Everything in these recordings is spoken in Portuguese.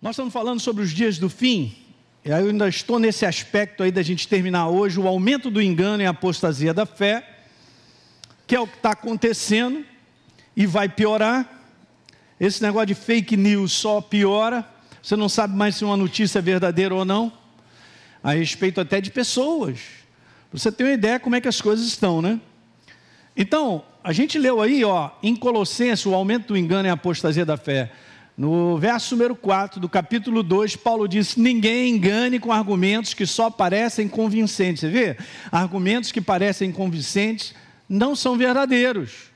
Nós estamos falando sobre os dias do fim, e aí eu ainda estou nesse aspecto aí da gente terminar hoje, o aumento do engano e a apostasia da fé, que é o que está acontecendo e vai piorar. Esse negócio de fake news só piora, você não sabe mais se uma notícia é verdadeira ou não, a respeito até de pessoas. você ter uma ideia como é que as coisas estão, né? Então, a gente leu aí, ó, em Colossenses, o aumento do engano e a apostasia da fé. No verso número 4 do capítulo 2, Paulo diz: Ninguém engane com argumentos que só parecem convincentes. Você vê? Argumentos que parecem convincentes não são verdadeiros.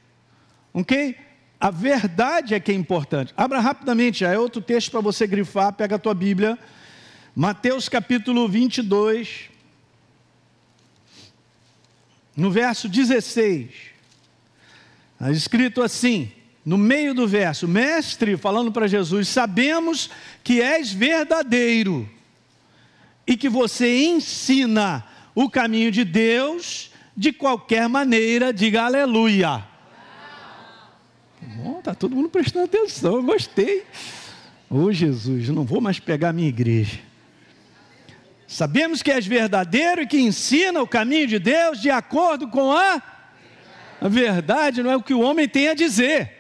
Ok? A verdade é que é importante. Abra rapidamente, já é outro texto para você grifar, pega a tua Bíblia. Mateus capítulo 22, no verso 16. Está escrito assim: no meio do verso, mestre, falando para Jesus: Sabemos que és verdadeiro e que você ensina o caminho de Deus de qualquer maneira, diga aleluia. Bom, tá todo mundo prestando atenção, eu gostei. Ô oh, Jesus, não vou mais pegar minha igreja. Sabemos que és verdadeiro e que ensina o caminho de Deus de acordo com a verdade, não é o que o homem tem a dizer.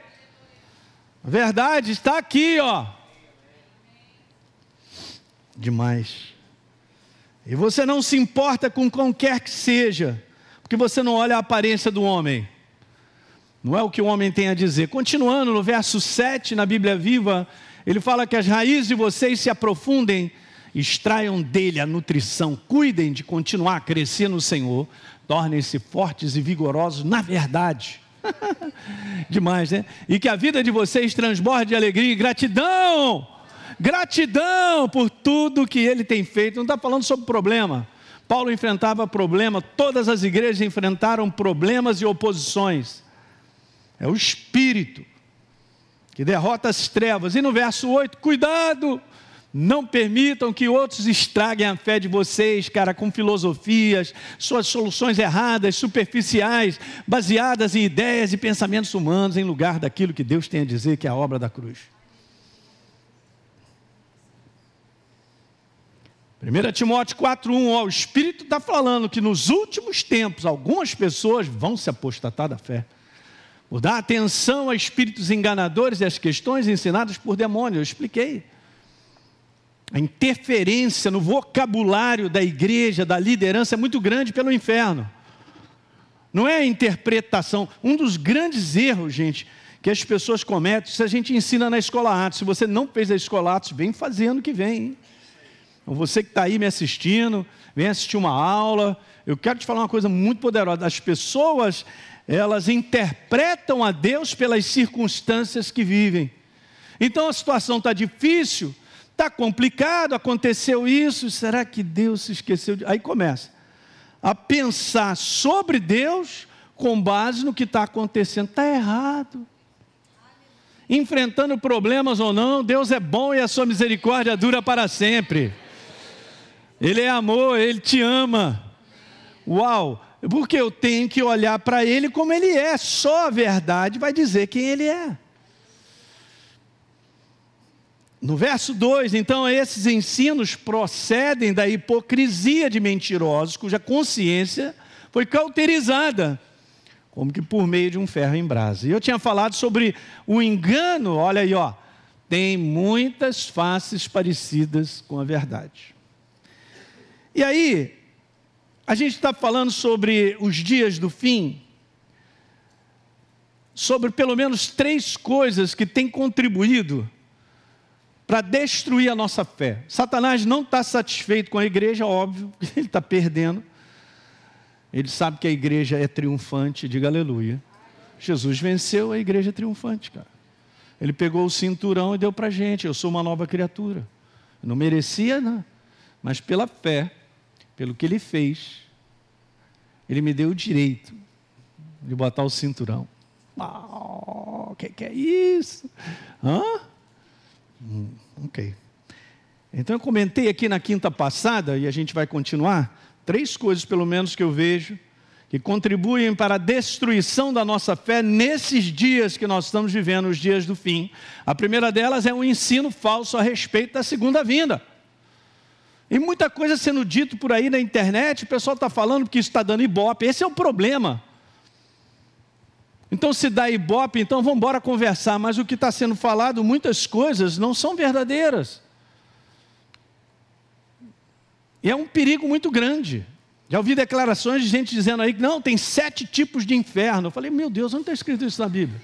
Verdade está aqui, ó. Demais. E você não se importa com qualquer que seja, porque você não olha a aparência do homem. Não é o que o homem tem a dizer. Continuando no verso 7 na Bíblia Viva, ele fala que as raízes de vocês se aprofundem, extraiam dele a nutrição, cuidem de continuar a crescer no Senhor, tornem-se fortes e vigorosos na verdade. Demais, né? E que a vida de vocês transborde de alegria e gratidão. Gratidão por tudo que ele tem feito. Não está falando sobre problema. Paulo enfrentava problema, todas as igrejas enfrentaram problemas e oposições. É o Espírito que derrota as trevas. E no verso 8, cuidado não permitam que outros estraguem a fé de vocês, cara, com filosofias, suas soluções erradas, superficiais, baseadas em ideias e pensamentos humanos, em lugar daquilo que Deus tem a dizer, que é a obra da cruz. 1 Timóteo 4,1, o Espírito está falando que nos últimos tempos algumas pessoas vão se apostatar da fé. Por dar atenção a espíritos enganadores e às questões ensinadas por demônios. Eu expliquei a interferência no vocabulário da igreja, da liderança, é muito grande pelo inferno. Não é a interpretação. Um dos grandes erros, gente, que as pessoas cometem, se a gente ensina na escola Atos, se você não fez a escola Atos, vem fazendo que vem. Hein? Então, você que está aí me assistindo, vem assistir uma aula. Eu quero te falar uma coisa muito poderosa. As pessoas, elas interpretam a Deus pelas circunstâncias que vivem. Então a situação está difícil, Está complicado, aconteceu isso, será que Deus se esqueceu de. Aí começa a pensar sobre Deus com base no que está acontecendo. Está errado. Enfrentando problemas ou não, Deus é bom e a sua misericórdia dura para sempre. Ele é amor, Ele te ama. Uau! Porque eu tenho que olhar para Ele como Ele é, só a verdade vai dizer quem Ele é. No verso 2, então, esses ensinos procedem da hipocrisia de mentirosos, cuja consciência foi cauterizada, como que por meio de um ferro em brasa. E eu tinha falado sobre o engano, olha aí, ó, tem muitas faces parecidas com a verdade. E aí, a gente está falando sobre os dias do fim, sobre pelo menos três coisas que têm contribuído para destruir a nossa fé. Satanás não está satisfeito com a igreja, óbvio, ele está perdendo. Ele sabe que a igreja é triunfante, diga aleluia. Jesus venceu a igreja triunfante, cara. Ele pegou o cinturão e deu para gente. Eu sou uma nova criatura. Eu não merecia, não. Mas pela fé, pelo que ele fez, ele me deu o direito de botar o cinturão. O que, que é isso? Hã? Hum, ok. Então eu comentei aqui na quinta passada, e a gente vai continuar, três coisas pelo menos que eu vejo que contribuem para a destruição da nossa fé nesses dias que nós estamos vivendo, os dias do fim. A primeira delas é um ensino falso a respeito da segunda vinda. E muita coisa sendo dito por aí na internet, o pessoal está falando que isso está dando ibope. Esse é o problema. Então, se dá ibope, então vamos embora conversar. Mas o que está sendo falado, muitas coisas não são verdadeiras. E é um perigo muito grande. Já ouvi declarações de gente dizendo aí que não, tem sete tipos de inferno. Eu falei, meu Deus, onde está escrito isso na Bíblia?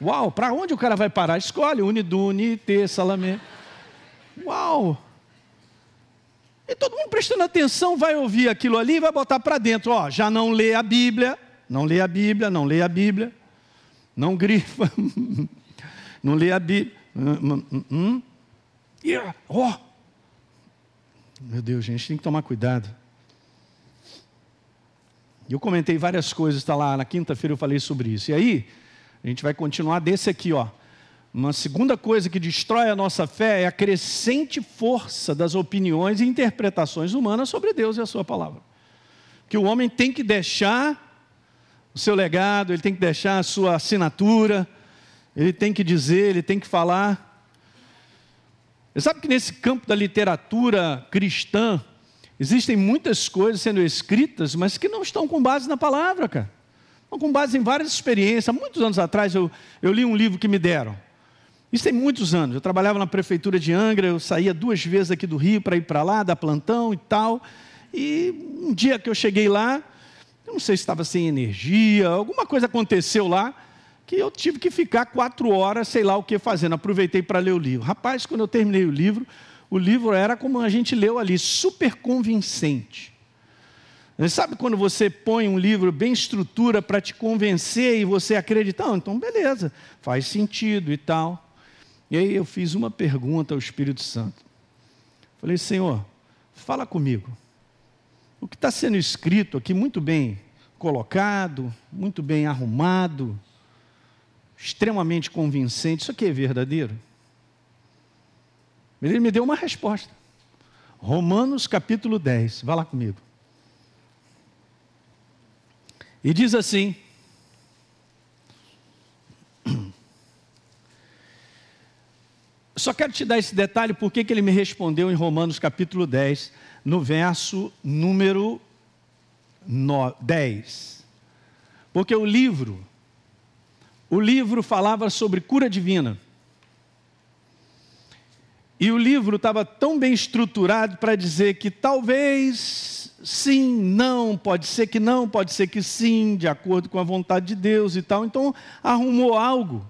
Uau, para onde o cara vai parar? Escolhe, Unidune, T, Salamé. Uau! E todo mundo prestando atenção vai ouvir aquilo ali e vai botar para dentro. Ó, já não lê a Bíblia, não lê a Bíblia, não lê a Bíblia, não grifa, não lê a Bíblia. Hum, hum. Oh. Meu Deus, gente, tem que tomar cuidado. Eu comentei várias coisas, está lá, na quinta-feira eu falei sobre isso. E aí, a gente vai continuar desse aqui, ó. Uma segunda coisa que destrói a nossa fé é a crescente força das opiniões e interpretações humanas sobre Deus e a Sua palavra. Que o homem tem que deixar o seu legado, ele tem que deixar a sua assinatura, ele tem que dizer, ele tem que falar. Você sabe que nesse campo da literatura cristã, existem muitas coisas sendo escritas, mas que não estão com base na palavra, cara. Estão com base em várias experiências. Muitos anos atrás eu, eu li um livro que me deram. Isso tem muitos anos. Eu trabalhava na prefeitura de Angra, eu saía duas vezes aqui do Rio para ir para lá, dar plantão e tal. E um dia que eu cheguei lá, eu não sei se estava sem energia, alguma coisa aconteceu lá, que eu tive que ficar quatro horas, sei lá o que fazendo. Aproveitei para ler o livro. Rapaz, quando eu terminei o livro, o livro era como a gente leu ali, super convincente. Sabe quando você põe um livro bem estrutura para te convencer e você acredita, ah, então beleza, faz sentido e tal. E aí eu fiz uma pergunta ao Espírito Santo. Falei, Senhor, fala comigo. O que está sendo escrito aqui, muito bem colocado, muito bem arrumado, extremamente convincente, isso aqui é verdadeiro? Ele me deu uma resposta. Romanos capítulo 10, vá lá comigo. E diz assim: Só quero te dar esse detalhe porque que ele me respondeu em Romanos capítulo 10, no verso número 10. Porque o livro, o livro falava sobre cura divina. E o livro estava tão bem estruturado para dizer que talvez sim, não, pode ser que não, pode ser que sim, de acordo com a vontade de Deus e tal. Então arrumou algo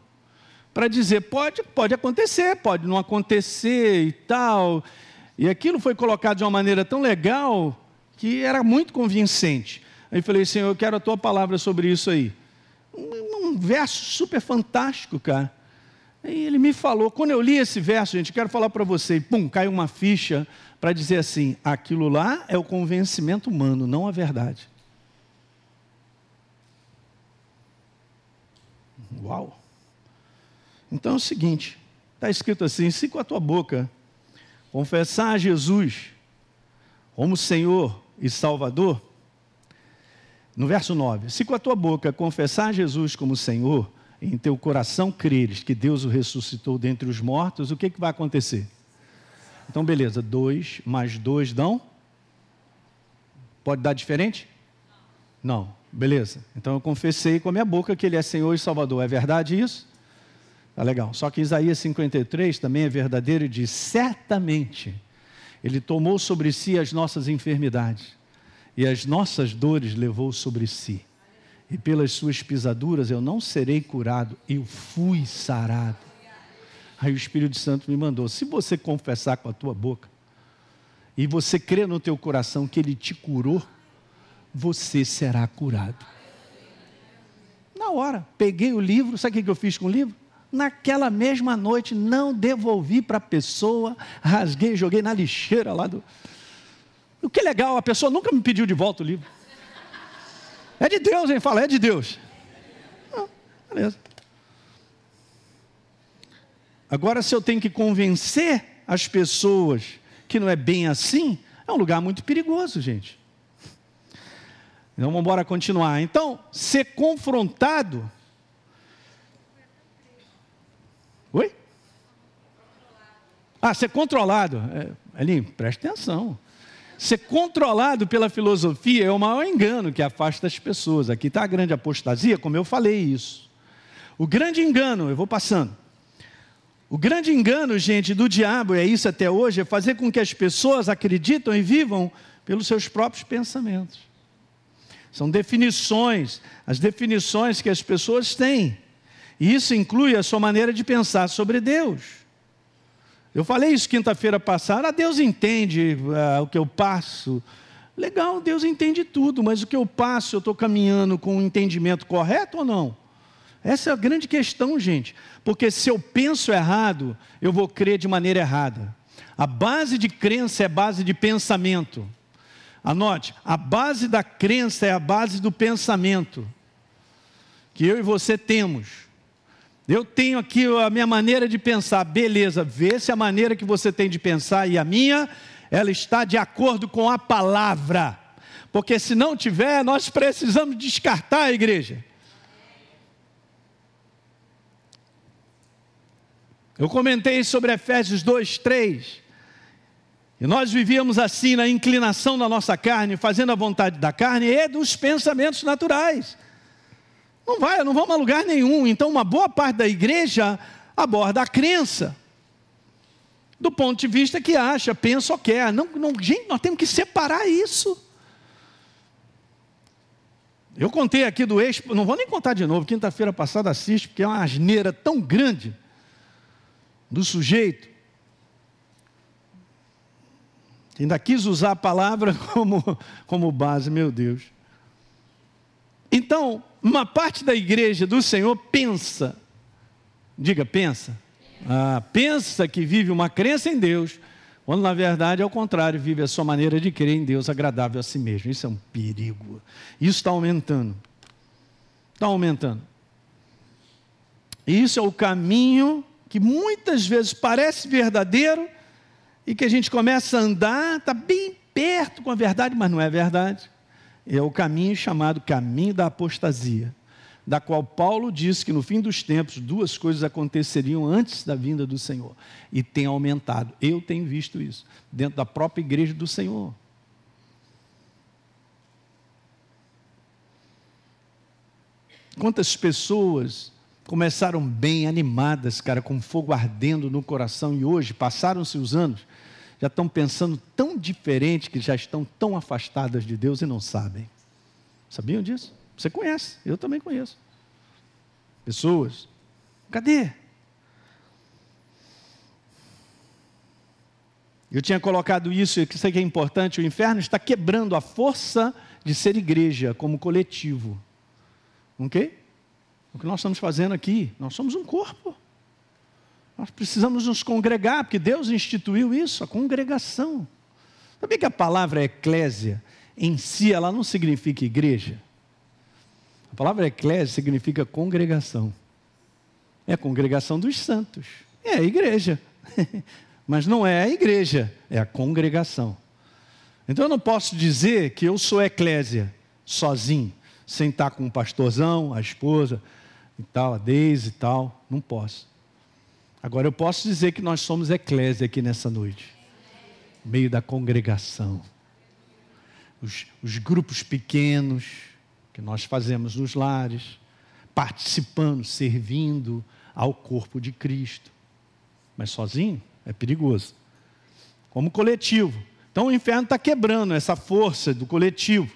para dizer: pode, pode acontecer, pode não acontecer e tal. E aquilo foi colocado de uma maneira tão legal que era muito convincente. Aí falei: Senhor, eu quero a tua palavra sobre isso aí. Um, um verso super fantástico, cara. Aí ele me falou, quando eu li esse verso, gente, quero falar para você, e pum, caiu uma ficha para dizer assim: aquilo lá é o convencimento humano, não a verdade. Uau! Então é o seguinte: está escrito assim: se com a tua boca confessar a Jesus como Senhor e Salvador, no verso 9: se com a tua boca confessar a Jesus como Senhor, e em teu coração creres que Deus o ressuscitou dentre os mortos, o que, que vai acontecer? Então, beleza, dois mais dois dão? Pode dar diferente? Não, beleza. Então eu confessei com a minha boca que Ele é Senhor e Salvador. É verdade isso? Tá legal. Só que Isaías 53 também é verdadeiro e diz: certamente Ele tomou sobre si as nossas enfermidades e as nossas dores levou sobre si. E pelas suas pisaduras eu não serei curado, eu fui sarado. Aí o Espírito Santo me mandou: se você confessar com a tua boca e você crer no teu coração que Ele te curou, você será curado. Na hora, peguei o livro, sabe o que eu fiz com o livro? Naquela mesma noite, não devolvi para a pessoa, rasguei, joguei na lixeira lá do. O que legal, a pessoa nunca me pediu de volta o livro. É de Deus, hein? Fala, é de Deus. Ah, beleza. Agora, se eu tenho que convencer as pessoas que não é bem assim, é um lugar muito perigoso, gente. Então vamos embora continuar. Então, ser confrontado. Ah, ser controlado. É, preste atenção. Ser controlado pela filosofia é o maior engano que afasta as pessoas. Aqui está a grande apostasia, como eu falei isso. O grande engano, eu vou passando. O grande engano, gente, do diabo, é isso até hoje, é fazer com que as pessoas acreditam e vivam pelos seus próprios pensamentos. São definições, as definições que as pessoas têm. E isso inclui a sua maneira de pensar sobre Deus. Eu falei isso quinta-feira passada, ah, Deus entende ah, o que eu passo. Legal, Deus entende tudo, mas o que eu passo, eu estou caminhando com o entendimento correto ou não? Essa é a grande questão, gente. Porque se eu penso errado, eu vou crer de maneira errada. A base de crença é base de pensamento. Anote, a base da crença é a base do pensamento que eu e você temos. Eu tenho aqui a minha maneira de pensar, beleza, vê se a maneira que você tem de pensar e a minha, ela está de acordo com a palavra. Porque se não tiver, nós precisamos descartar a igreja. Eu comentei sobre Efésios 2, 3. E nós vivíamos assim na inclinação da nossa carne, fazendo a vontade da carne e dos pensamentos naturais. Não vai, não vamos a lugar nenhum. Então, uma boa parte da igreja aborda a crença. Do ponto de vista que acha, pensa ou quer. Não, não, gente, nós temos que separar isso. Eu contei aqui do ex, não vou nem contar de novo, quinta-feira passada assiste, porque é uma asneira tão grande do sujeito Ainda quis usar a palavra como, como base, meu Deus. Então, uma parte da igreja do Senhor pensa, diga, pensa, ah, pensa que vive uma crença em Deus, quando na verdade, ao contrário, vive a sua maneira de crer em Deus agradável a si mesmo. Isso é um perigo. Isso está aumentando. Está aumentando. E isso é o caminho que muitas vezes parece verdadeiro, e que a gente começa a andar, está bem perto com a verdade, mas não é verdade. É o caminho chamado caminho da apostasia, da qual Paulo disse que no fim dos tempos duas coisas aconteceriam antes da vinda do Senhor, e tem aumentado. Eu tenho visto isso dentro da própria igreja do Senhor. Quantas pessoas começaram bem animadas, cara, com fogo ardendo no coração, e hoje, passaram-se os anos, já estão pensando tão diferente que já estão tão afastadas de Deus e não sabem. Sabiam disso? Você conhece, eu também conheço. Pessoas, cadê? Eu tinha colocado isso, e isso aqui é importante: o inferno está quebrando a força de ser igreja como coletivo. Ok? O que nós estamos fazendo aqui, nós somos um corpo. Nós precisamos nos congregar, porque Deus instituiu isso, a congregação. Sabia que a palavra eclésia, em si, ela não significa igreja? A palavra eclésia significa congregação. É a congregação dos santos. É a igreja. Mas não é a igreja, é a congregação. Então eu não posso dizer que eu sou eclésia sozinho, sem estar com o pastorzão, a esposa e tal, a Deise e tal. Não posso. Agora eu posso dizer que nós somos eclésia aqui nessa noite, meio da congregação. Os, os grupos pequenos que nós fazemos nos lares, participando, servindo ao corpo de Cristo. Mas sozinho é perigoso. Como coletivo. Então o inferno está quebrando essa força do coletivo,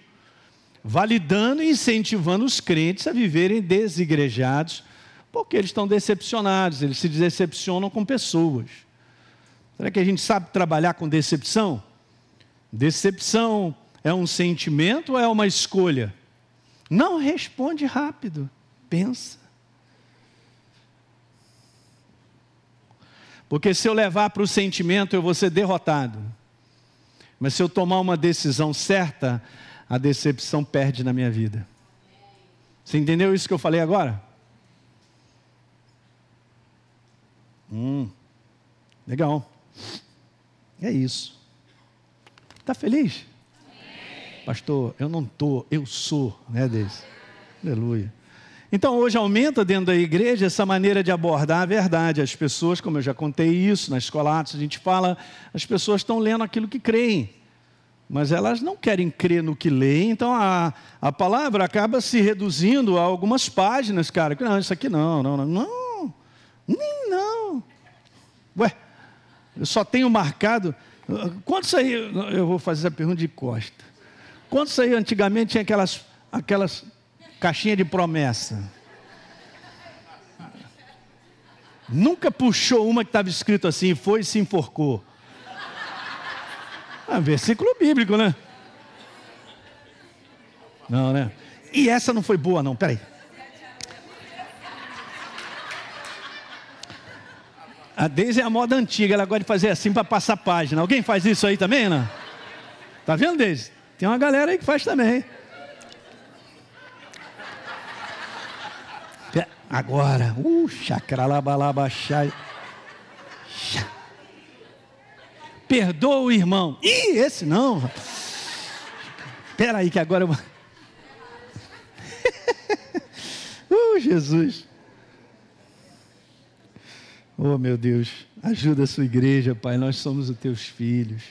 validando e incentivando os crentes a viverem desigrejados porque eles estão decepcionados, eles se decepcionam com pessoas. Será que a gente sabe trabalhar com decepção? Decepção é um sentimento ou é uma escolha? Não responde rápido, pensa. Porque se eu levar para o sentimento, eu vou ser derrotado. Mas se eu tomar uma decisão certa, a decepção perde na minha vida. Você entendeu isso que eu falei agora? Hum, legal. É isso. Está feliz? Pastor, eu não estou, eu sou, né, Deise? Aleluia. Então, hoje aumenta dentro da igreja essa maneira de abordar a verdade. As pessoas, como eu já contei isso, na escola Atos a gente fala, as pessoas estão lendo aquilo que creem, mas elas não querem crer no que leem, então a, a palavra acaba se reduzindo a algumas páginas, cara. Não, isso aqui não, não, não, não, nem não. Ué, eu só tenho marcado. Quantos aí, eu vou fazer essa pergunta de costa. Quantos aí antigamente tinha aquelas, aquelas caixinha de promessa. Nunca puxou uma que estava escrito assim, foi e se enforcou. Ah, versículo bíblico, né? Não, né? E essa não foi boa, não, peraí. A Deise é a moda antiga, ela gosta de fazer assim para passar página. Alguém faz isso aí também, não? Tá vendo, Deise? Tem uma galera aí que faz também. Agora, uh, chacralabalabachai. Perdoa o irmão. Ih, esse não. Espera aí que agora eu... uh, Jesus. Oh, meu Deus, ajuda a sua igreja, Pai, nós somos os teus filhos.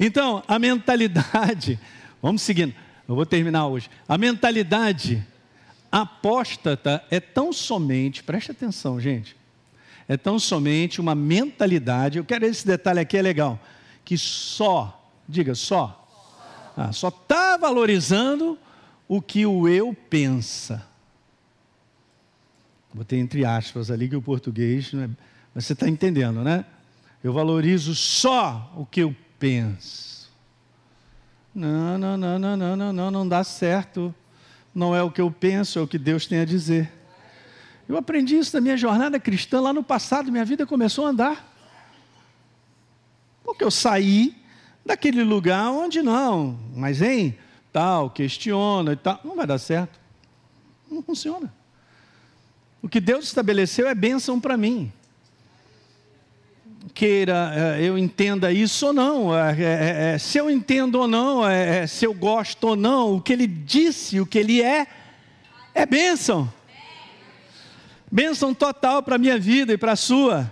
Então, a mentalidade, vamos seguindo, eu vou terminar hoje. A mentalidade apóstata é tão somente, preste atenção, gente, é tão somente uma mentalidade, eu quero esse detalhe aqui, é legal, que só, diga só, ah, só está valorizando o que o eu pensa. Botei entre aspas ali que o português, é, mas você está entendendo, né? Eu valorizo só o que eu penso. Não, não, não, não, não, não, não, não dá certo não é o que eu penso, é o que Deus tem a dizer. Eu aprendi isso na minha jornada cristã lá no passado, minha vida começou a andar. Porque eu saí daquele lugar onde não, mas em tal, questiona e tal, não vai dar certo. Não funciona. O que Deus estabeleceu é bênção para mim queira é, eu entenda isso ou não, é, é, é, se eu entendo ou não, é, é, se eu gosto ou não, o que ele disse, o que ele é, é bênção. Bênção total para a minha vida e para a sua.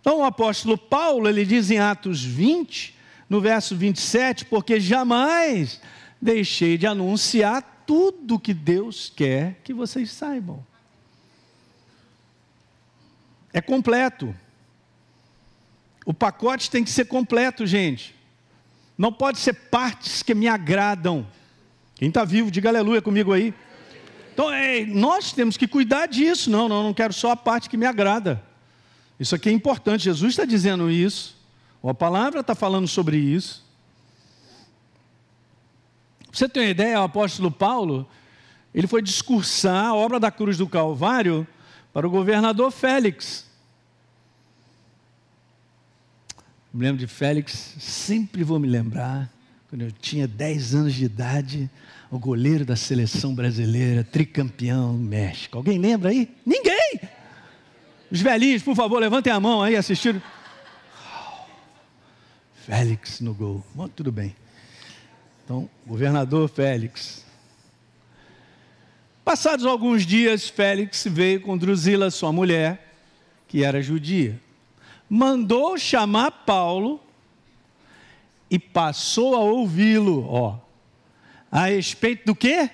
Então o apóstolo Paulo, ele diz em Atos 20, no verso 27, porque jamais deixei de anunciar tudo que Deus quer que vocês saibam. É completo. O pacote tem que ser completo, gente. Não pode ser partes que me agradam. Quem está vivo, diga aleluia comigo aí. Então, é, nós temos que cuidar disso. Não, não, não quero só a parte que me agrada. Isso aqui é importante. Jesus está dizendo isso. A palavra está falando sobre isso. Você ter uma ideia, o apóstolo Paulo, ele foi discursar a obra da cruz do Calvário para o governador Félix. Me lembro de Félix, sempre vou me lembrar, quando eu tinha 10 anos de idade, o goleiro da seleção brasileira, tricampeão México. Alguém lembra aí? Ninguém! Os velhinhos, por favor, levantem a mão aí, assistiram. Félix no gol. Bom, tudo bem. Então, governador Félix. Passados alguns dias, Félix veio com Drusila, sua mulher, que era judia mandou chamar Paulo e passou a ouvi-lo, ó, a respeito do quê?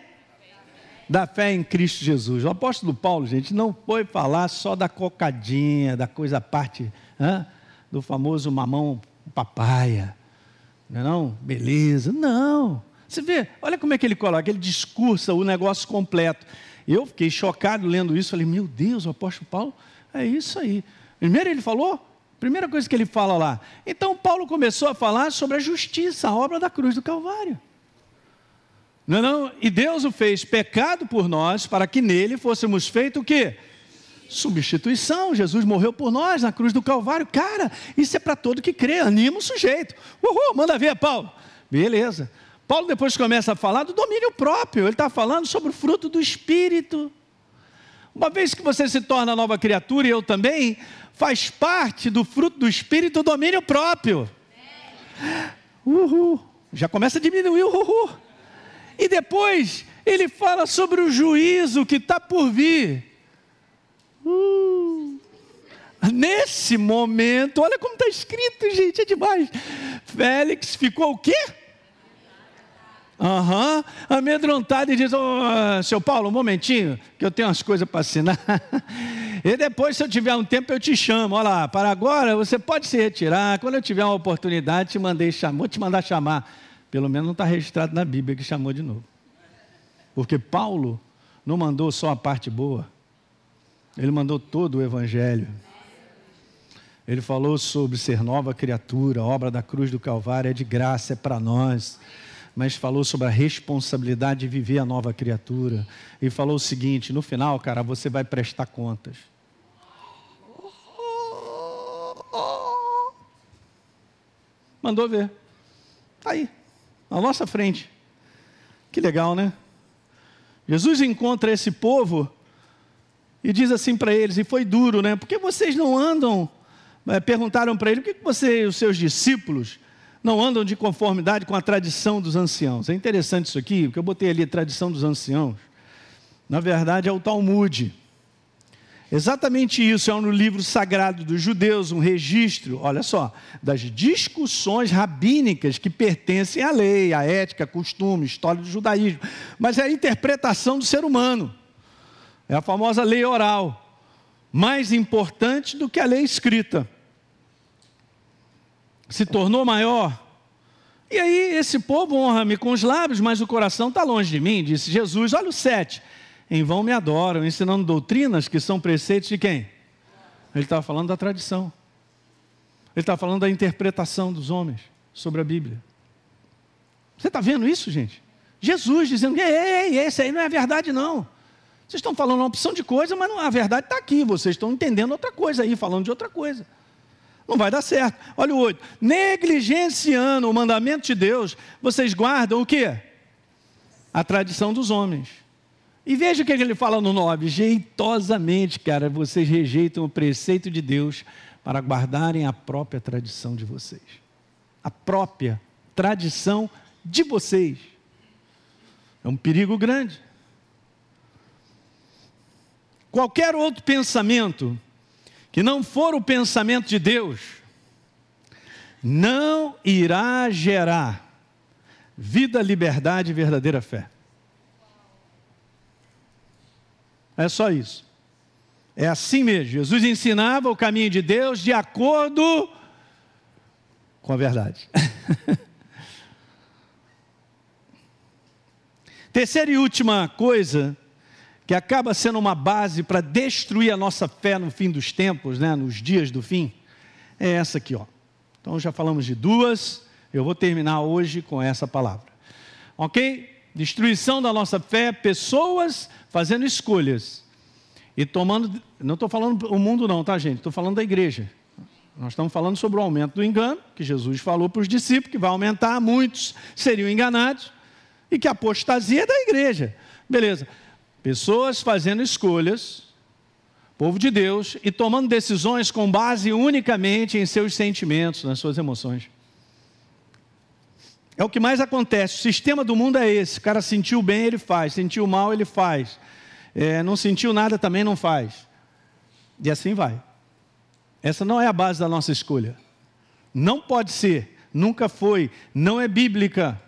Da fé em Cristo Jesus. O apóstolo Paulo, gente, não foi falar só da cocadinha, da coisa parte hein, do famoso mamão papaya, não, é não? Beleza, não. Você vê, olha como é que ele coloca, ele discursa o negócio completo. Eu fiquei chocado lendo isso, falei, meu Deus, o apóstolo Paulo, é isso aí. Primeiro ele falou Primeira coisa que ele fala lá. Então Paulo começou a falar sobre a justiça, a obra da cruz do Calvário. Não, é não? E Deus o fez pecado por nós para que nele fôssemos feitos o quê? Substituição. Jesus morreu por nós na cruz do Calvário. Cara, isso é para todo que crê. Anima o sujeito. Uhul, manda ver, Paulo. Beleza. Paulo depois começa a falar do domínio próprio. Ele está falando sobre o fruto do Espírito. Uma vez que você se torna nova criatura, e eu também, faz parte do fruto do Espírito o domínio próprio. Uhul. Já começa a diminuir o uhul. E depois ele fala sobre o juízo que está por vir. Nesse momento, olha como está escrito, gente, é demais. Félix ficou o quê? Aham, uhum. amedrontado e diz: oh, seu Paulo, um momentinho, que eu tenho umas coisas para assinar. e depois, se eu tiver um tempo, eu te chamo. Olha lá, para agora você pode se retirar. Quando eu tiver uma oportunidade, te mandei chamar, vou te mandar chamar. Pelo menos não está registrado na Bíblia que chamou de novo. Porque Paulo não mandou só a parte boa, ele mandou todo o Evangelho. Ele falou sobre ser nova criatura, obra da cruz do Calvário é de graça, é para nós. Mas falou sobre a responsabilidade de viver a nova criatura. E falou o seguinte: no final, cara, você vai prestar contas. Mandou ver. Está aí, à nossa frente. Que legal, né? Jesus encontra esse povo e diz assim para eles, e foi duro, né? Porque vocês não andam, é, perguntaram para ele, por que você e os seus discípulos não andam de conformidade com a tradição dos anciãos? É interessante isso aqui, porque eu botei ali a tradição dos anciãos. Na verdade é o Talmud. Exatamente isso é no livro sagrado dos judeus, um registro, olha só, das discussões rabínicas que pertencem à lei, à ética, costume, história do judaísmo, mas é a interpretação do ser humano. É a famosa lei oral, mais importante do que a lei escrita. Se tornou maior. E aí, esse povo honra-me com os lábios, mas o coração está longe de mim, disse Jesus. Olha o 7. Em vão me adoram, ensinando doutrinas que são preceitos de quem? Ele estava falando da tradição. Ele está falando da interpretação dos homens sobre a Bíblia. Você está vendo isso, gente? Jesus dizendo: ei, ei, esse aí não é verdade, não. Vocês estão falando uma opção de coisa, mas não, a verdade está aqui. Vocês estão entendendo outra coisa aí, falando de outra coisa. Não vai dar certo. Olha o 8. Negligenciando o mandamento de Deus, vocês guardam o quê? A tradição dos homens. E veja o que ele fala no 9. Jeitosamente, cara, vocês rejeitam o preceito de Deus para guardarem a própria tradição de vocês. A própria tradição de vocês. É um perigo grande. Qualquer outro pensamento que não for o pensamento de Deus, não irá gerar vida, liberdade e verdadeira fé. É só isso. É assim mesmo. Jesus ensinava o caminho de Deus de acordo com a verdade. Terceira e última coisa que acaba sendo uma base para destruir a nossa fé no fim dos tempos, né, nos dias do fim, é essa aqui, ó. Então já falamos de duas, eu vou terminar hoje com essa palavra. OK? Destruição da nossa fé, pessoas fazendo escolhas e tomando, não estou falando o mundo não, tá gente? Estou falando da igreja. Nós estamos falando sobre o aumento do engano, que Jesus falou para os discípulos, que vai aumentar, muitos seriam enganados, e que a apostasia é da igreja. Beleza. Pessoas fazendo escolhas, povo de Deus, e tomando decisões com base unicamente em seus sentimentos, nas suas emoções. É o que mais acontece. O sistema do mundo é esse: o cara sentiu bem, ele faz, sentiu mal, ele faz, é, não sentiu nada, também não faz. E assim vai. Essa não é a base da nossa escolha. Não pode ser, nunca foi, não é bíblica.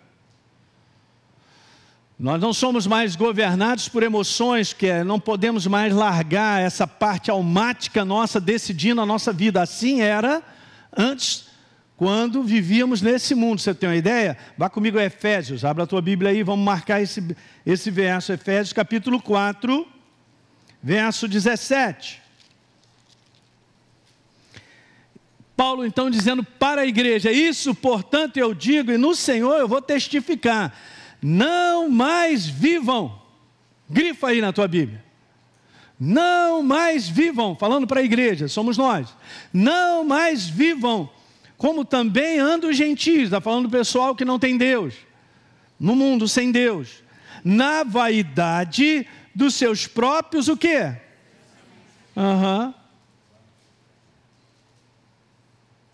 Nós não somos mais governados por emoções, que é, não podemos mais largar essa parte almática nossa decidindo a nossa vida. Assim era antes, quando vivíamos nesse mundo. Você tem uma ideia? Vá comigo a Efésios, abra a tua Bíblia aí, vamos marcar esse, esse verso. Efésios capítulo 4, verso 17. Paulo então dizendo para a igreja: Isso, portanto, eu digo, e no Senhor eu vou testificar não mais vivam. Grifa aí na tua Bíblia. Não mais vivam, falando para a igreja, somos nós. Não mais vivam, como também andam os gentios, está falando do pessoal que não tem Deus, no mundo sem Deus, na vaidade dos seus próprios o quê? Uhum.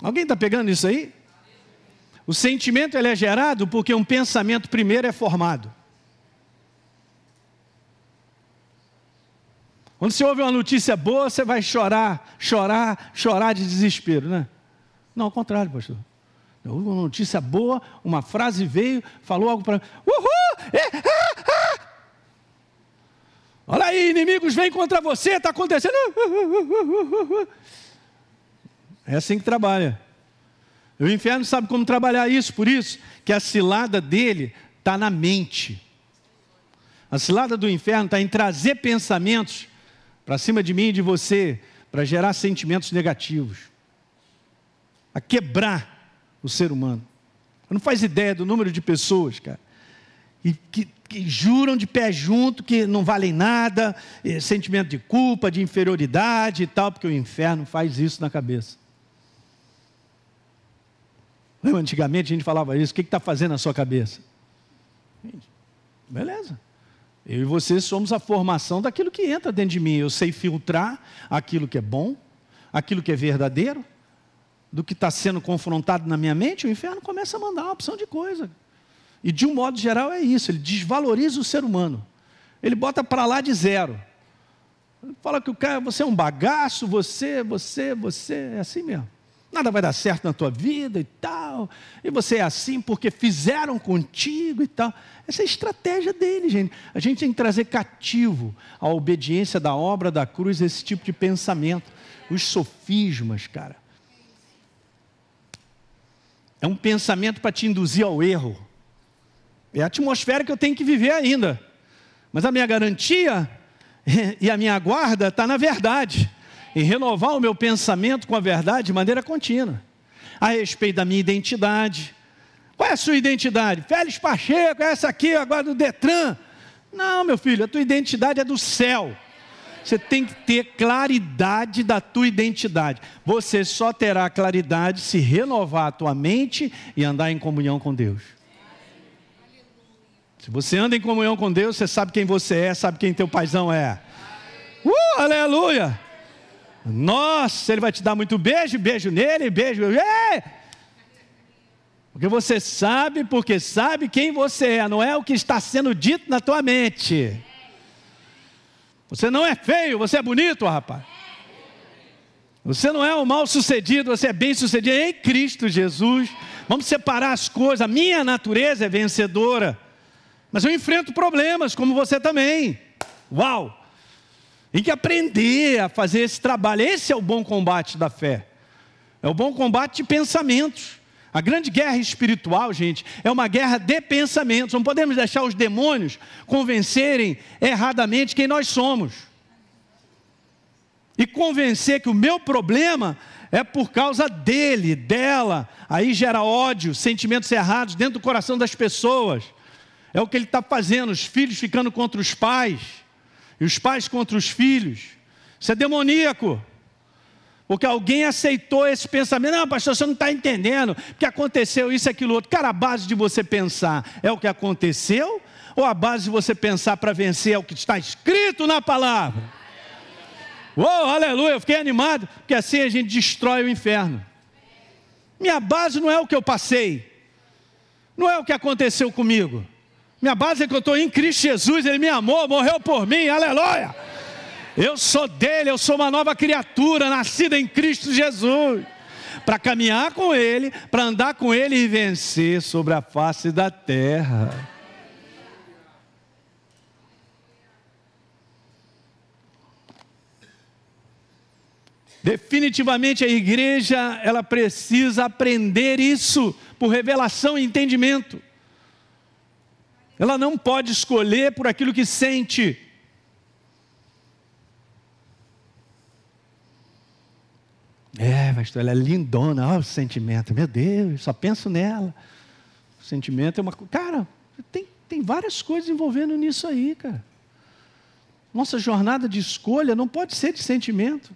Alguém está pegando isso aí? O sentimento ele é gerado porque um pensamento primeiro é formado. Quando você ouve uma notícia boa, você vai chorar, chorar, chorar de desespero, né? Não, ao contrário, pastor. Houve uma notícia boa, uma frase veio, falou algo para. Uhul! É, ah, ah! Olha aí, inimigos vêm contra você, está acontecendo. É assim que trabalha. O inferno sabe como trabalhar isso, por isso que a cilada dele está na mente. A cilada do inferno está em trazer pensamentos para cima de mim e de você, para gerar sentimentos negativos, a quebrar o ser humano. Você não faz ideia do número de pessoas, cara, que, que, que juram de pé junto que não valem nada, sentimento de culpa, de inferioridade e tal, porque o inferno faz isso na cabeça. Lembra, antigamente a gente falava isso, o que está fazendo na sua cabeça? Beleza. Eu e você somos a formação daquilo que entra dentro de mim. Eu sei filtrar aquilo que é bom, aquilo que é verdadeiro, do que está sendo confrontado na minha mente, o inferno começa a mandar uma opção de coisa. E de um modo geral é isso, ele desvaloriza o ser humano. Ele bota para lá de zero. Ele fala que o cara, você é um bagaço, você, você, você, é assim mesmo nada vai dar certo na tua vida e tal, e você é assim porque fizeram contigo e tal. Essa é a estratégia dele, gente. A gente tem que trazer cativo a obediência da obra da cruz, esse tipo de pensamento. Os sofismas, cara. É um pensamento para te induzir ao erro. É a atmosfera que eu tenho que viver ainda. Mas a minha garantia e a minha guarda está na verdade em renovar o meu pensamento com a verdade de maneira contínua, a respeito da minha identidade. Qual é a sua identidade? Félix Pacheco, essa aqui agora do Detran. Não, meu filho, a tua identidade é do céu. Você tem que ter claridade da tua identidade. Você só terá claridade se renovar a tua mente e andar em comunhão com Deus. Se você anda em comunhão com Deus, você sabe quem você é, sabe quem teu paizão é. Uh, aleluia! Nossa, ele vai te dar muito beijo, beijo nele, beijo. Porque você sabe, porque sabe quem você é, não é o que está sendo dito na tua mente. Você não é feio, você é bonito, rapaz. Você não é um mal sucedido, você é bem sucedido em Cristo Jesus. Vamos separar as coisas. A minha natureza é vencedora. Mas eu enfrento problemas, como você também. Uau! Tem que aprender a fazer esse trabalho. Esse é o bom combate da fé. É o bom combate de pensamentos. A grande guerra espiritual, gente, é uma guerra de pensamentos. Não podemos deixar os demônios convencerem erradamente quem nós somos. E convencer que o meu problema é por causa dele, dela. Aí gera ódio, sentimentos errados dentro do coração das pessoas. É o que ele está fazendo, os filhos ficando contra os pais e os pais contra os filhos. Isso é demoníaco. Porque alguém aceitou esse pensamento. Não, pastor, você não está entendendo. Porque aconteceu isso, aquilo, outro. Cara, a base de você pensar é o que aconteceu? Ou a base de você pensar para vencer é o que está escrito na palavra? Oh, aleluia, eu fiquei animado, porque assim a gente destrói o inferno. Minha base não é o que eu passei, não é o que aconteceu comigo. Minha base é que eu estou em Cristo Jesus, Ele me amou, morreu por mim, aleluia. Eu sou dele, eu sou uma nova criatura, nascida em Cristo Jesus. Para caminhar com Ele, para andar com Ele e vencer sobre a face da terra. Definitivamente a igreja, ela precisa aprender isso por revelação e entendimento. Ela não pode escolher por aquilo que sente. É, pastor, ela é lindona, olha o sentimento, meu Deus, só penso nela. O sentimento é uma coisa. Cara, tem, tem várias coisas envolvendo nisso aí, cara. Nossa jornada de escolha não pode ser de sentimento.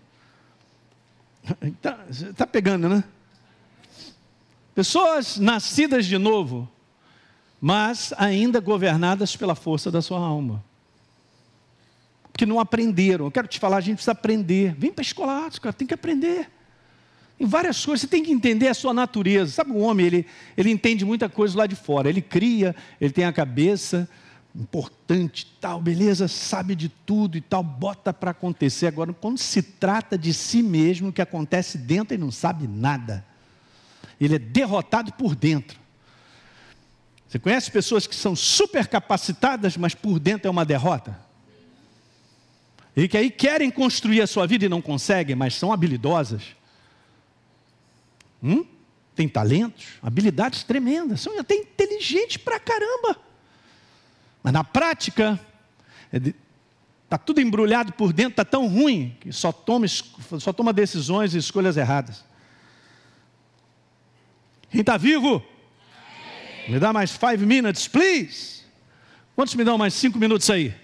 Está tá pegando, né? Pessoas nascidas de novo, mas ainda governadas pela força da sua alma. Que não aprenderam. Eu quero te falar, a gente precisa aprender. Vem para a escola, cara, tem que aprender. Em várias coisas, você tem que entender a sua natureza. Sabe, o homem, ele, ele entende muita coisa lá de fora. Ele cria, ele tem a cabeça importante, tal, beleza, sabe de tudo e tal, bota para acontecer. Agora, quando se trata de si mesmo, o que acontece dentro, ele não sabe nada. Ele é derrotado por dentro. Você conhece pessoas que são super capacitadas, mas por dentro é uma derrota? E que aí querem construir a sua vida e não conseguem, mas são habilidosas. Hum? Tem talentos, habilidades tremendas, são até inteligentes pra caramba. Mas na prática, está é tá tudo embrulhado por dentro, está tão ruim que só toma, só toma decisões e escolhas erradas. Quem está vivo? Me dá mais five minutes, please. Quantos me dão mais cinco minutos aí?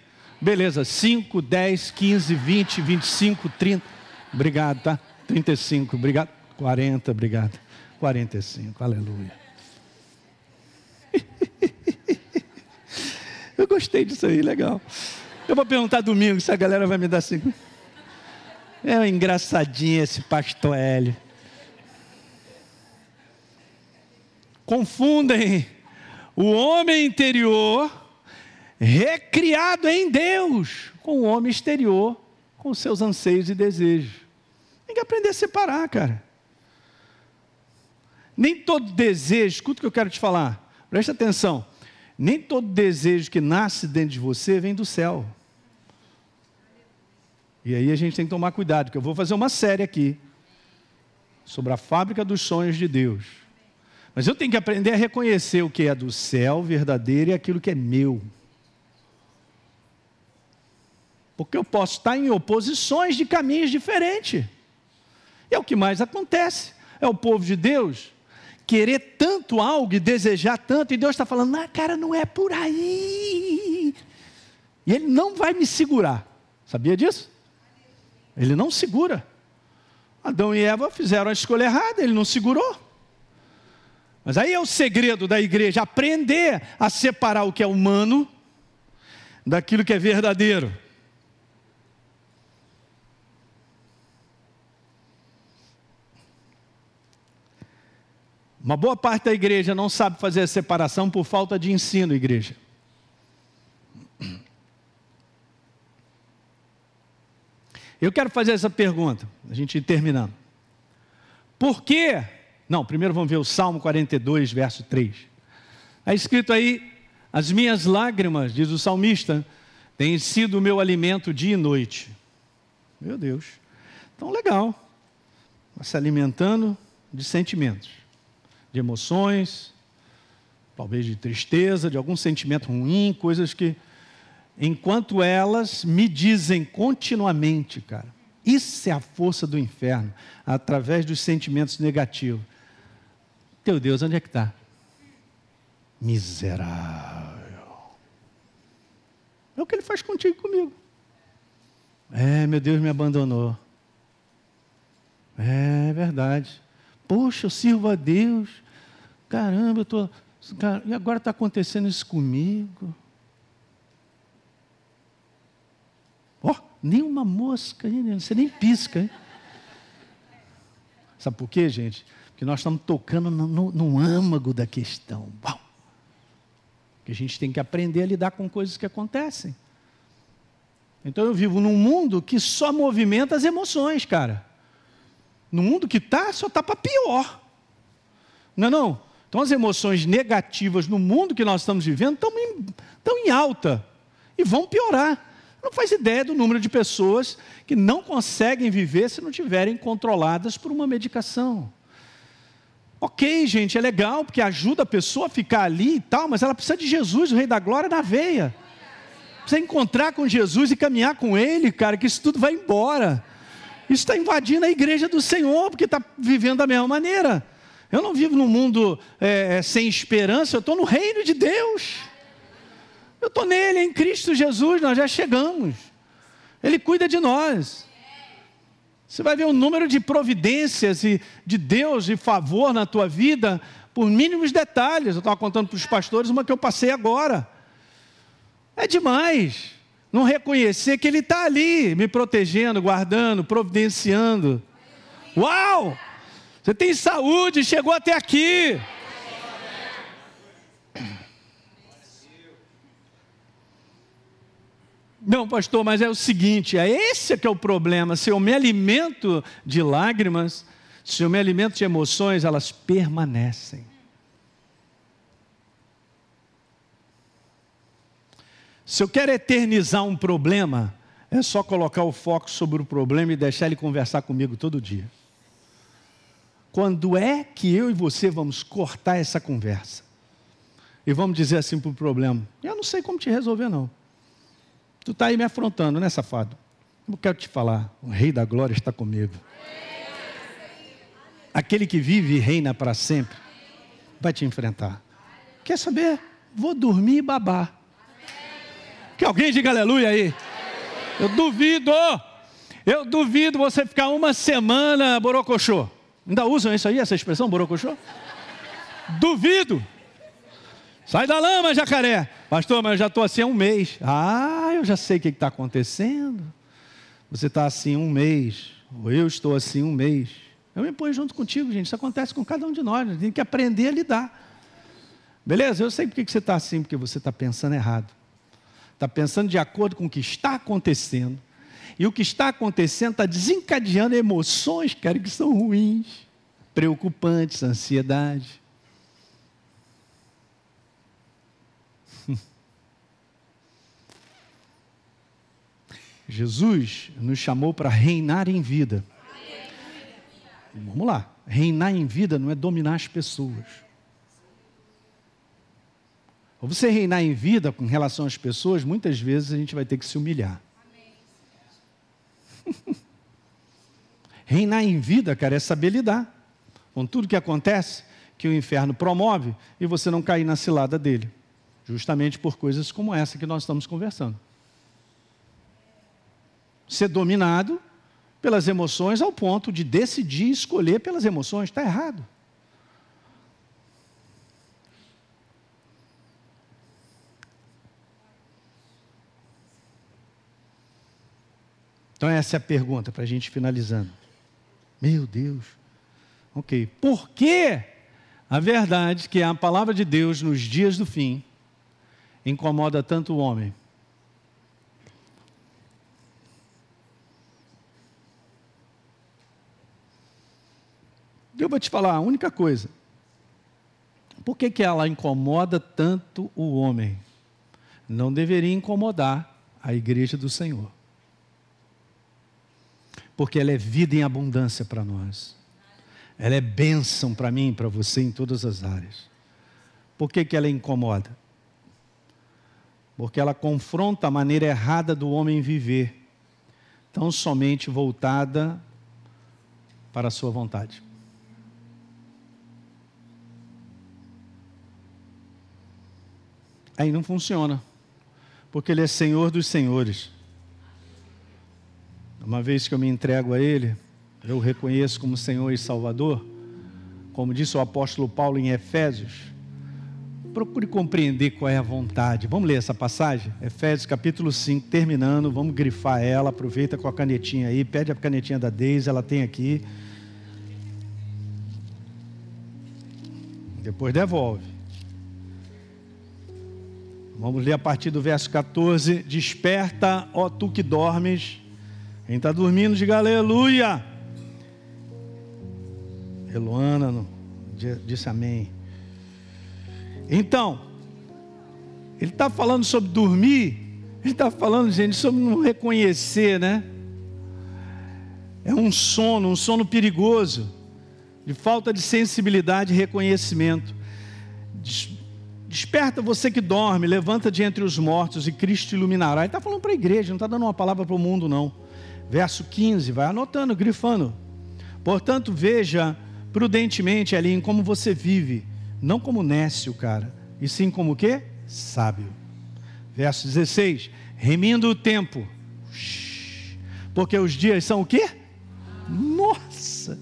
Beleza, 5, 10, 15, 20, 25, 30. Obrigado, tá? 35, obrigado. 40, obrigado. 45, aleluia. Eu gostei disso aí, legal. Eu vou perguntar domingo se a galera vai me dar cinco. É engraçadinho esse pastor Hélio. Confundem o homem interior, recriado em Deus, com o homem exterior, com seus anseios e desejos. Tem que aprender a separar, cara. Nem todo desejo, escuta o que eu quero te falar, presta atenção. Nem todo desejo que nasce dentro de você vem do céu. E aí a gente tem que tomar cuidado, porque eu vou fazer uma série aqui sobre a fábrica dos sonhos de Deus. Mas eu tenho que aprender a reconhecer o que é do céu verdadeiro e aquilo que é meu. Porque eu posso estar em oposições de caminhos diferentes. É o que mais acontece. É o povo de Deus querer tanto algo e desejar tanto, e Deus está falando, ah, cara, não é por aí. E Ele não vai me segurar. Sabia disso? Ele não segura. Adão e Eva fizeram a escolha errada, ele não segurou. Mas aí é o segredo da igreja, aprender a separar o que é humano daquilo que é verdadeiro. Uma boa parte da igreja não sabe fazer a separação por falta de ensino, igreja. Eu quero fazer essa pergunta, a gente ir terminando. Por quê? Não, primeiro vamos ver o Salmo 42, verso 3. Está escrito aí: As minhas lágrimas, diz o salmista, têm sido o meu alimento dia e noite. Meu Deus. Então, legal. Está se alimentando de sentimentos de emoções, talvez de tristeza, de algum sentimento ruim, coisas que, enquanto elas me dizem continuamente, cara, isso é a força do inferno, através dos sentimentos negativos. Teu Deus, onde é que está? Miserável. É o que ele faz contigo e comigo. É, meu Deus me abandonou. É verdade. Poxa, eu sirvo a Deus. Caramba, eu estou. E agora está acontecendo isso comigo. Ó, oh, nem uma mosca, você nem pisca. Hein? Sabe por quê, gente? Porque nós estamos tocando no, no, âmago da questão. Uau! Que a gente tem que aprender a lidar com coisas que acontecem. Então eu vivo num mundo que só movimenta as emoções, cara. No mundo que está, só está para pior. Não é não? Então as emoções negativas no mundo que nós estamos vivendo estão em, estão em alta e vão piorar. Não faz ideia do número de pessoas que não conseguem viver se não tiverem controladas por uma medicação. Ok, gente, é legal, porque ajuda a pessoa a ficar ali e tal, mas ela precisa de Jesus, o Rei da Glória, na veia. Precisa encontrar com Jesus e caminhar com Ele, cara, que isso tudo vai embora. Isso está invadindo a igreja do Senhor, porque está vivendo da mesma maneira. Eu não vivo num mundo é, é sem esperança, eu estou no reino de Deus. Eu estou nele, em Cristo Jesus, nós já chegamos. Ele cuida de nós. Você vai ver o número de providências e de Deus e favor na tua vida por mínimos detalhes. Eu estava contando para os pastores uma que eu passei agora. É demais não reconhecer que Ele está ali, me protegendo, guardando, providenciando. Uau! Você tem saúde, chegou até aqui. Não, pastor, mas é o seguinte, é esse que é o problema. Se eu me alimento de lágrimas, se eu me alimento de emoções, elas permanecem. Se eu quero eternizar um problema, é só colocar o foco sobre o problema e deixar ele conversar comigo todo dia. Quando é que eu e você vamos cortar essa conversa? E vamos dizer assim para o problema: Eu não sei como te resolver, não. Tu está aí me afrontando, né, safado? Eu quero te falar: o Rei da Glória está comigo. Aquele que vive e reina para sempre vai te enfrentar. Quer saber? Vou dormir e babar. Que alguém diga aleluia aí. Eu duvido, eu duvido você ficar uma semana borocochô. Ainda usam isso aí, essa expressão, borocochô? Duvido. Sai da lama, jacaré. Pastor, mas eu já estou assim há um mês. Ah, eu já sei o que está acontecendo. Você está assim um mês. Ou eu estou assim um mês. Eu me ponho junto contigo, gente. Isso acontece com cada um de nós. A gente tem que aprender a lidar. Beleza? Eu sei porque que você está assim, porque você está pensando errado. Está pensando de acordo com o que está acontecendo. E o que está acontecendo está desencadeando emoções, cara, que são ruins, preocupantes, ansiedade. Jesus nos chamou para reinar em vida. Vamos lá. Reinar em vida não é dominar as pessoas. Ou você reinar em vida com relação às pessoas, muitas vezes a gente vai ter que se humilhar. reinar em vida, cara, é saber lidar com tudo que acontece, que o inferno promove, e você não cair na cilada dele. Justamente por coisas como essa que nós estamos conversando ser dominado pelas emoções ao ponto de decidir escolher pelas emoções. Está errado. Então, essa é a pergunta para a gente finalizando. Meu Deus. Ok. Por que a verdade que é a palavra de Deus nos dias do fim incomoda tanto o homem? Eu vou te falar a única coisa. Por que, que ela incomoda tanto o homem? Não deveria incomodar a igreja do Senhor. Porque ela é vida em abundância para nós. Ela é bênção para mim e para você em todas as áreas. Por que, que ela incomoda? Porque ela confronta a maneira errada do homem viver, tão somente voltada para a sua vontade. Aí não funciona, porque Ele é Senhor dos Senhores. Uma vez que eu me entrego a Ele, eu o reconheço como Senhor e Salvador, como disse o apóstolo Paulo em Efésios. Procure compreender qual é a vontade. Vamos ler essa passagem? Efésios capítulo 5, terminando, vamos grifar ela, aproveita com a canetinha aí, pede a canetinha da Deise, ela tem aqui. Depois devolve. Vamos ler a partir do verso 14. Desperta, ó tu que dormes. Quem está dormindo, diga aleluia. Eloana disse amém. Então, ele está falando sobre dormir. Ele está falando, gente, sobre não reconhecer, né? É um sono, um sono perigoso, de falta de sensibilidade e reconhecimento Desperta você que dorme, levanta de entre os mortos e Cristo iluminará. Ele está falando para a igreja, não está dando uma palavra para o mundo, não. Verso 15, vai anotando, grifando. Portanto, veja prudentemente ali em como você vive, não como nécio, cara, e sim como o quê? Sábio. Verso 16, remindo o tempo, porque os dias são o quê? Nossa!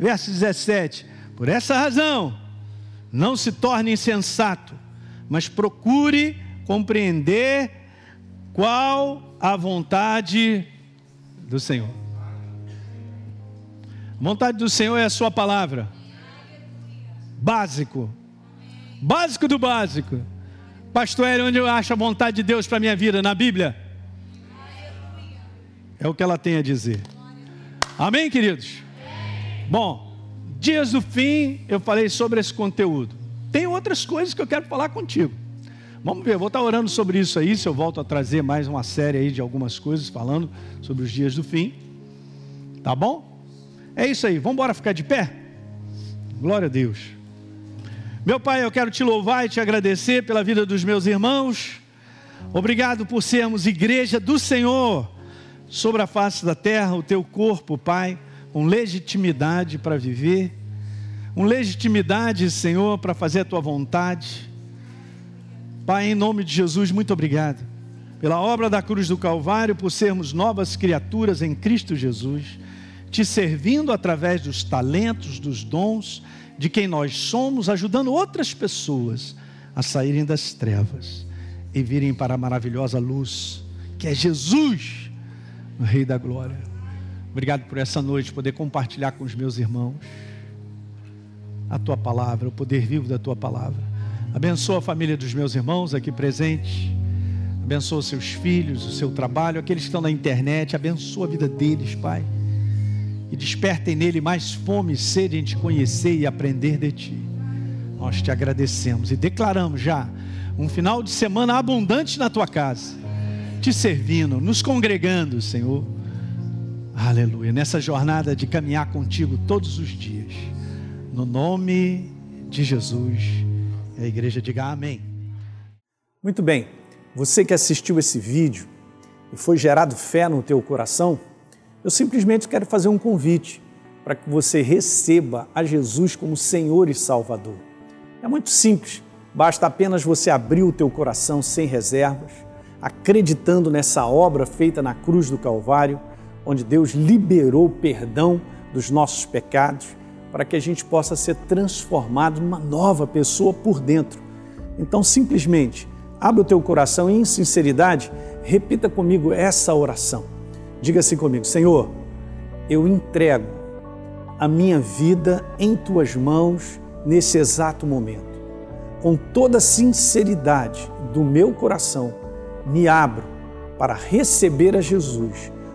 Verso 17, por essa razão, não se torne insensato, mas procure compreender qual a vontade do Senhor. Vontade do Senhor é a sua palavra. Básico. Básico do básico. Pastor onde eu acho a vontade de Deus para a minha vida? Na Bíblia? É o que ela tem a dizer. Amém, queridos? Bom, dias do fim, eu falei sobre esse conteúdo. Tem outras coisas que eu quero falar contigo. Vamos ver, vou estar orando sobre isso aí, se eu volto a trazer mais uma série aí de algumas coisas falando sobre os dias do fim. Tá bom? É isso aí, vamos embora ficar de pé? Glória a Deus. Meu Pai, eu quero te louvar e te agradecer pela vida dos meus irmãos. Obrigado por sermos igreja do Senhor sobre a face da terra, o teu corpo, Pai, com legitimidade para viver, com legitimidade, Senhor, para fazer a tua vontade. Pai, em nome de Jesus, muito obrigado pela obra da cruz do Calvário, por sermos novas criaturas em Cristo Jesus, te servindo através dos talentos, dos dons de quem nós somos, ajudando outras pessoas a saírem das trevas e virem para a maravilhosa luz, que é Jesus, o Rei da Glória. Obrigado por essa noite poder compartilhar com os meus irmãos a tua palavra, o poder vivo da tua palavra. Abençoa a família dos meus irmãos aqui presentes. Abençoa seus filhos, o seu trabalho, aqueles que estão na internet. Abençoa a vida deles, Pai. E despertem nele mais fome e sede em te conhecer e aprender de ti. Nós te agradecemos e declaramos já um final de semana abundante na tua casa, te servindo, nos congregando, Senhor. Aleluia. Nessa jornada de caminhar contigo todos os dias. No nome de Jesus a igreja diga amém. Muito bem. Você que assistiu esse vídeo e foi gerado fé no teu coração, eu simplesmente quero fazer um convite para que você receba a Jesus como Senhor e Salvador. É muito simples, basta apenas você abrir o teu coração sem reservas, acreditando nessa obra feita na cruz do Calvário, onde Deus liberou o perdão dos nossos pecados para que a gente possa ser transformado numa nova pessoa por dentro. Então, simplesmente, abre o teu coração e, em sinceridade, repita comigo essa oração. Diga assim comigo: Senhor, eu entrego a minha vida em tuas mãos nesse exato momento. Com toda a sinceridade do meu coração, me abro para receber a Jesus